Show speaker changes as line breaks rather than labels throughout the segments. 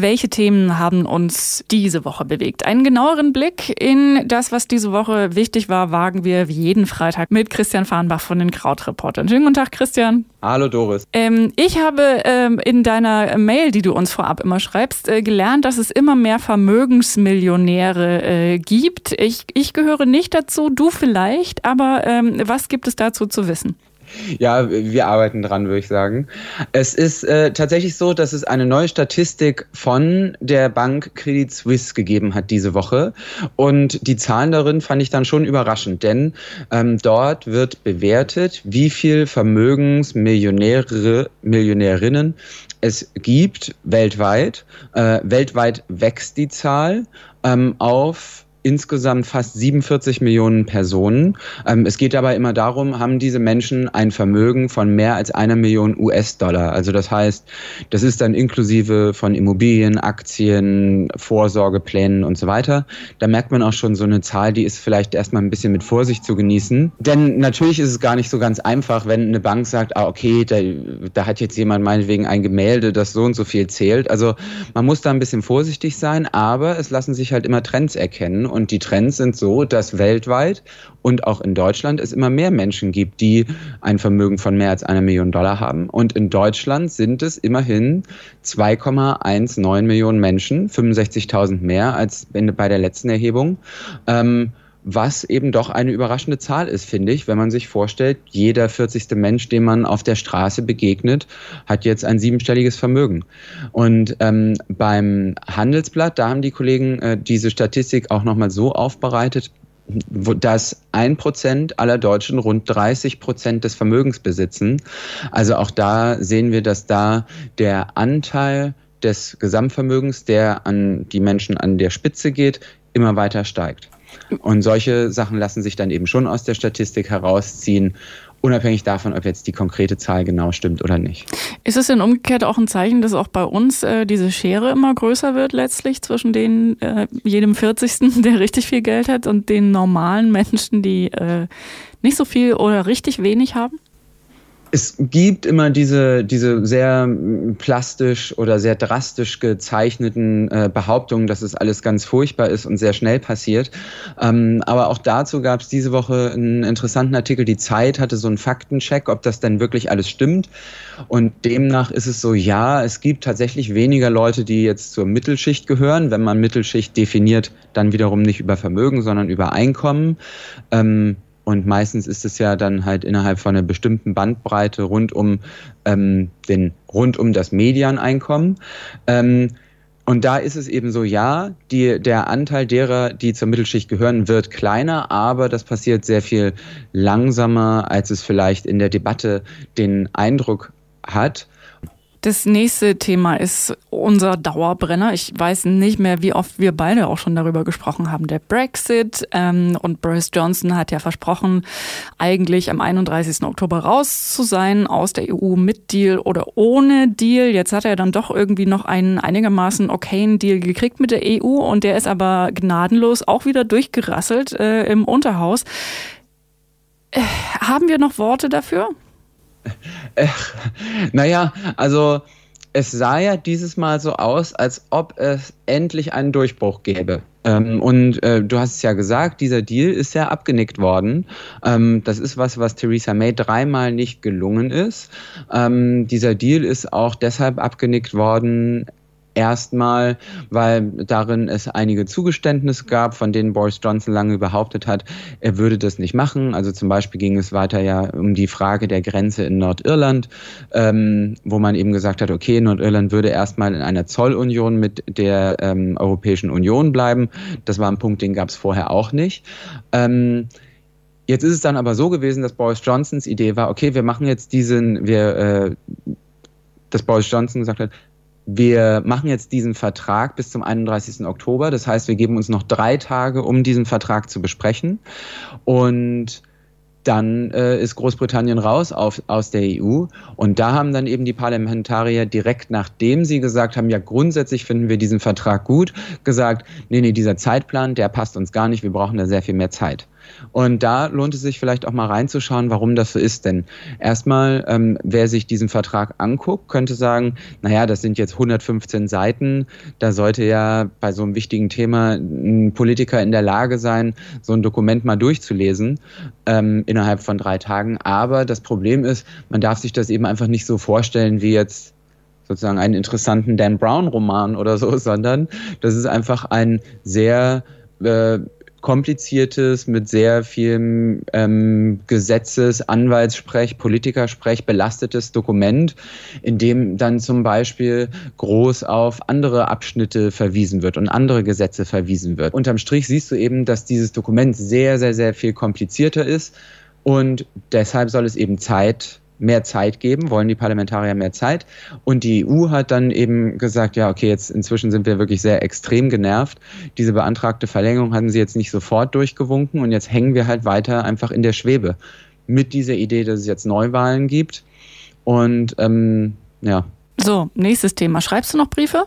Welche Themen haben uns diese Woche bewegt? Einen genaueren Blick in das, was diese Woche wichtig war, wagen wir wie jeden Freitag mit Christian Farnbach von den Krautreportern. Schönen guten Tag, Christian.
Hallo, Doris.
Ähm, ich habe ähm, in deiner Mail, die du uns vorab immer schreibst, äh, gelernt, dass es immer mehr Vermögensmillionäre äh, gibt. Ich, ich gehöre nicht dazu, du vielleicht, aber ähm, was gibt es dazu zu wissen?
Ja, wir arbeiten dran, würde ich sagen. Es ist äh, tatsächlich so, dass es eine neue Statistik von der Bank Credit Suisse gegeben hat diese Woche. Und die Zahlen darin fand ich dann schon überraschend, denn ähm, dort wird bewertet, wie viel Vermögensmillionäre, Millionärinnen es gibt weltweit. Äh, weltweit wächst die Zahl ähm, auf insgesamt fast 47 Millionen Personen. Ähm, es geht dabei immer darum, haben diese Menschen ein Vermögen von mehr als einer Million US-Dollar. Also das heißt, das ist dann inklusive von Immobilien, Aktien, Vorsorgeplänen und so weiter. Da merkt man auch schon so eine Zahl, die ist vielleicht erstmal ein bisschen mit Vorsicht zu genießen. Denn natürlich ist es gar nicht so ganz einfach, wenn eine Bank sagt, ah, okay, da, da hat jetzt jemand meinetwegen ein Gemälde, das so und so viel zählt. Also man muss da ein bisschen vorsichtig sein, aber es lassen sich halt immer Trends erkennen und die Trends sind so, dass weltweit und auch in Deutschland es immer mehr Menschen gibt, die ein Vermögen von mehr als einer Million Dollar haben. Und in Deutschland sind es immerhin 2,19 Millionen Menschen, 65.000 mehr als bei der letzten Erhebung. Ähm, was eben doch eine überraschende Zahl ist, finde ich, wenn man sich vorstellt, jeder 40. Mensch, dem man auf der Straße begegnet, hat jetzt ein siebenstelliges Vermögen. Und ähm, beim Handelsblatt, da haben die Kollegen äh, diese Statistik auch nochmal so aufbereitet, dass ein Prozent aller Deutschen rund 30 Prozent des Vermögens besitzen. Also auch da sehen wir, dass da der Anteil des Gesamtvermögens, der an die Menschen an der Spitze geht, immer weiter steigt. Und solche Sachen lassen sich dann eben schon aus der Statistik herausziehen, unabhängig davon, ob jetzt die konkrete Zahl genau stimmt oder nicht.
Ist es denn umgekehrt auch ein Zeichen, dass auch bei uns äh, diese Schere immer größer wird letztlich zwischen den äh, jedem 40. der richtig viel Geld hat und den normalen Menschen, die äh, nicht so viel oder richtig wenig haben?
Es gibt immer diese, diese sehr plastisch oder sehr drastisch gezeichneten äh, Behauptungen, dass es alles ganz furchtbar ist und sehr schnell passiert. Ähm, aber auch dazu gab es diese Woche einen interessanten Artikel. Die Zeit hatte so einen Faktencheck, ob das denn wirklich alles stimmt. Und demnach ist es so, ja, es gibt tatsächlich weniger Leute, die jetzt zur Mittelschicht gehören. Wenn man Mittelschicht definiert, dann wiederum nicht über Vermögen, sondern über Einkommen. Ähm, und meistens ist es ja dann halt innerhalb von einer bestimmten Bandbreite rund um ähm, den, rund um das Medianeinkommen. Ähm, und da ist es eben so, ja, die, der Anteil derer, die zur Mittelschicht gehören, wird kleiner, aber das passiert sehr viel langsamer, als es vielleicht in der Debatte den Eindruck hat.
Das nächste Thema ist unser Dauerbrenner. Ich weiß nicht mehr, wie oft wir beide auch schon darüber gesprochen haben. Der Brexit. Ähm, und Boris Johnson hat ja versprochen, eigentlich am 31. Oktober raus zu sein aus der EU mit Deal oder ohne Deal. Jetzt hat er dann doch irgendwie noch einen einigermaßen okayen Deal gekriegt mit der EU und der ist aber gnadenlos auch wieder durchgerasselt äh, im Unterhaus. Äh, haben wir noch Worte dafür?
Äh, naja, also es sah ja dieses Mal so aus, als ob es endlich einen Durchbruch gäbe. Ähm, und äh, du hast es ja gesagt, dieser Deal ist ja abgenickt worden. Ähm, das ist was, was Theresa May dreimal nicht gelungen ist. Ähm, dieser Deal ist auch deshalb abgenickt worden, Erstmal, weil darin es einige Zugeständnisse gab, von denen Boris Johnson lange behauptet hat, er würde das nicht machen. Also zum Beispiel ging es weiter ja um die Frage der Grenze in Nordirland, ähm, wo man eben gesagt hat, okay, Nordirland würde erstmal in einer Zollunion mit der ähm, Europäischen Union bleiben. Das war ein Punkt, den gab es vorher auch nicht. Ähm, Jetzt ist es dann aber so gewesen, dass Boris Johnsons Idee war, okay, wir machen jetzt diesen, wir, äh, dass Boris Johnson gesagt hat, wir machen jetzt diesen Vertrag bis zum 31. Oktober. Das heißt, wir geben uns noch drei Tage, um diesen Vertrag zu besprechen. Und dann äh, ist Großbritannien raus auf, aus der EU. Und da haben dann eben die Parlamentarier direkt nachdem sie gesagt haben, ja, grundsätzlich finden wir diesen Vertrag gut, gesagt, nee, nee, dieser Zeitplan, der passt uns gar nicht, wir brauchen da sehr viel mehr Zeit. Und da lohnt es sich vielleicht auch mal reinzuschauen, warum das so ist. Denn erstmal, ähm, wer sich diesen Vertrag anguckt, könnte sagen, naja, das sind jetzt 115 Seiten. Da sollte ja bei so einem wichtigen Thema ein Politiker in der Lage sein, so ein Dokument mal durchzulesen ähm, innerhalb von drei Tagen. Aber das Problem ist, man darf sich das eben einfach nicht so vorstellen wie jetzt sozusagen einen interessanten Dan Brown-Roman oder so, sondern das ist einfach ein sehr äh, kompliziertes, mit sehr viel ähm, Gesetzes-, Anwaltssprech, Politikersprech belastetes Dokument, in dem dann zum Beispiel groß auf andere Abschnitte verwiesen wird und andere Gesetze verwiesen wird. Unterm Strich siehst du eben, dass dieses Dokument sehr, sehr, sehr viel komplizierter ist und deshalb soll es eben Zeit mehr Zeit geben, wollen die Parlamentarier mehr Zeit. Und die EU hat dann eben gesagt, ja, okay, jetzt inzwischen sind wir wirklich sehr extrem genervt. Diese beantragte Verlängerung hatten sie jetzt nicht sofort durchgewunken und jetzt hängen wir halt weiter einfach in der Schwebe mit dieser Idee, dass es jetzt Neuwahlen gibt. Und ähm, ja.
So, nächstes Thema. Schreibst du noch Briefe?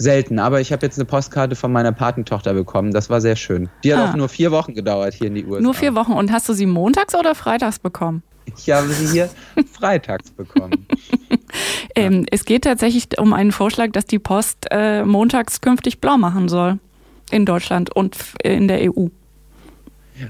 Selten, aber ich habe jetzt eine Postkarte von meiner Patentochter bekommen. Das war sehr schön. Die hat ah. auch nur vier Wochen gedauert hier in die USA.
Nur vier Wochen. Und hast du sie montags oder freitags bekommen?
Ich habe sie hier freitags bekommen.
ähm, es geht tatsächlich um einen Vorschlag, dass die Post äh, montags künftig blau machen soll. In Deutschland und in der EU.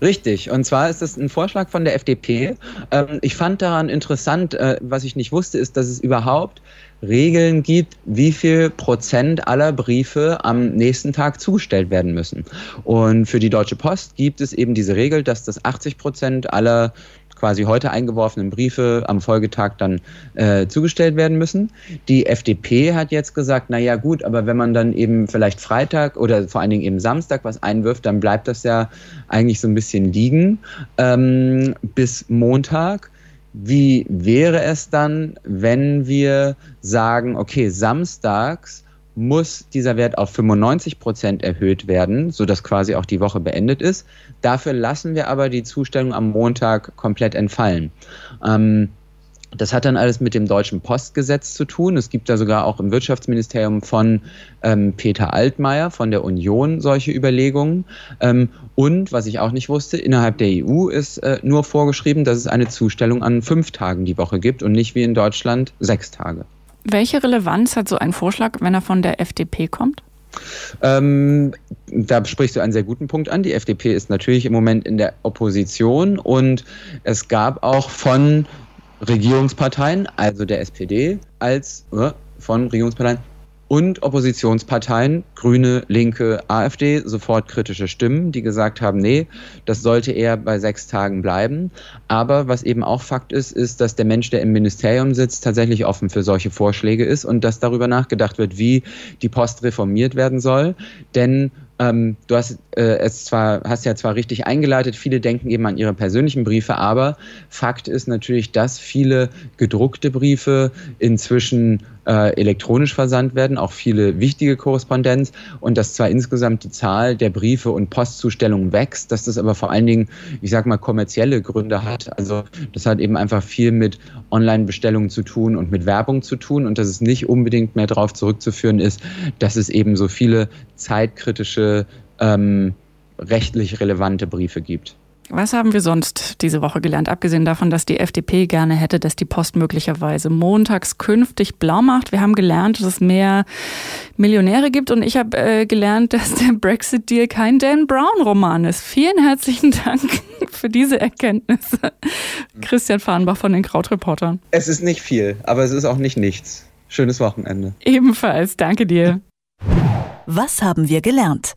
Richtig, und zwar ist es ein Vorschlag von der FDP. Ähm, ich fand daran interessant, äh, was ich nicht wusste, ist, dass es überhaupt Regeln gibt, wie viel Prozent aller Briefe am nächsten Tag zugestellt werden müssen. Und für die Deutsche Post gibt es eben diese Regel, dass das 80 Prozent aller quasi heute eingeworfenen Briefe am Folgetag dann äh, zugestellt werden müssen. Die FDP hat jetzt gesagt, na ja gut, aber wenn man dann eben vielleicht Freitag oder vor allen Dingen eben Samstag was einwirft, dann bleibt das ja eigentlich so ein bisschen liegen ähm, bis Montag. Wie wäre es dann, wenn wir sagen, okay, samstags muss dieser Wert auf 95 Prozent erhöht werden, sodass quasi auch die Woche beendet ist. Dafür lassen wir aber die Zustellung am Montag komplett entfallen. Ähm, das hat dann alles mit dem deutschen Postgesetz zu tun. Es gibt da sogar auch im Wirtschaftsministerium von ähm, Peter Altmaier von der Union solche Überlegungen. Ähm, und was ich auch nicht wusste, innerhalb der EU ist äh, nur vorgeschrieben, dass es eine Zustellung an fünf Tagen die Woche gibt und nicht wie in Deutschland sechs Tage.
Welche Relevanz hat so ein Vorschlag, wenn er von der FDP kommt?
Ähm, da sprichst du einen sehr guten Punkt an. Die FDP ist natürlich im Moment in der Opposition und es gab auch von Regierungsparteien, also der SPD, als äh, von Regierungsparteien und Oppositionsparteien, Grüne, Linke, AfD, sofort kritische Stimmen, die gesagt haben, nee, das sollte eher bei sechs Tagen bleiben. Aber was eben auch Fakt ist, ist, dass der Mensch, der im Ministerium sitzt, tatsächlich offen für solche Vorschläge ist und dass darüber nachgedacht wird, wie die Post reformiert werden soll. Denn ähm, du hast äh, es zwar, hast ja zwar richtig eingeleitet, viele denken eben an ihre persönlichen Briefe, aber Fakt ist natürlich, dass viele gedruckte Briefe inzwischen äh, elektronisch versandt werden, auch viele wichtige Korrespondenz und dass zwar insgesamt die Zahl der Briefe und Postzustellungen wächst, dass das aber vor allen Dingen, ich sag mal, kommerzielle Gründe hat. Also das hat eben einfach viel mit Online-Bestellungen zu tun und mit Werbung zu tun und dass es nicht unbedingt mehr darauf zurückzuführen ist, dass es eben so viele zeitkritische, ähm, rechtlich relevante Briefe gibt.
Was haben wir sonst diese Woche gelernt, abgesehen davon, dass die FDP gerne hätte, dass die Post möglicherweise montags künftig blau macht? Wir haben gelernt, dass es mehr Millionäre gibt und ich habe äh, gelernt, dass der Brexit-Deal kein Dan Brown-Roman ist. Vielen herzlichen Dank für diese Erkenntnisse. Christian Fahrenbach von den Krautreportern.
Es ist nicht viel, aber es ist auch nicht nichts. Schönes Wochenende.
Ebenfalls, danke dir.
Was haben wir gelernt?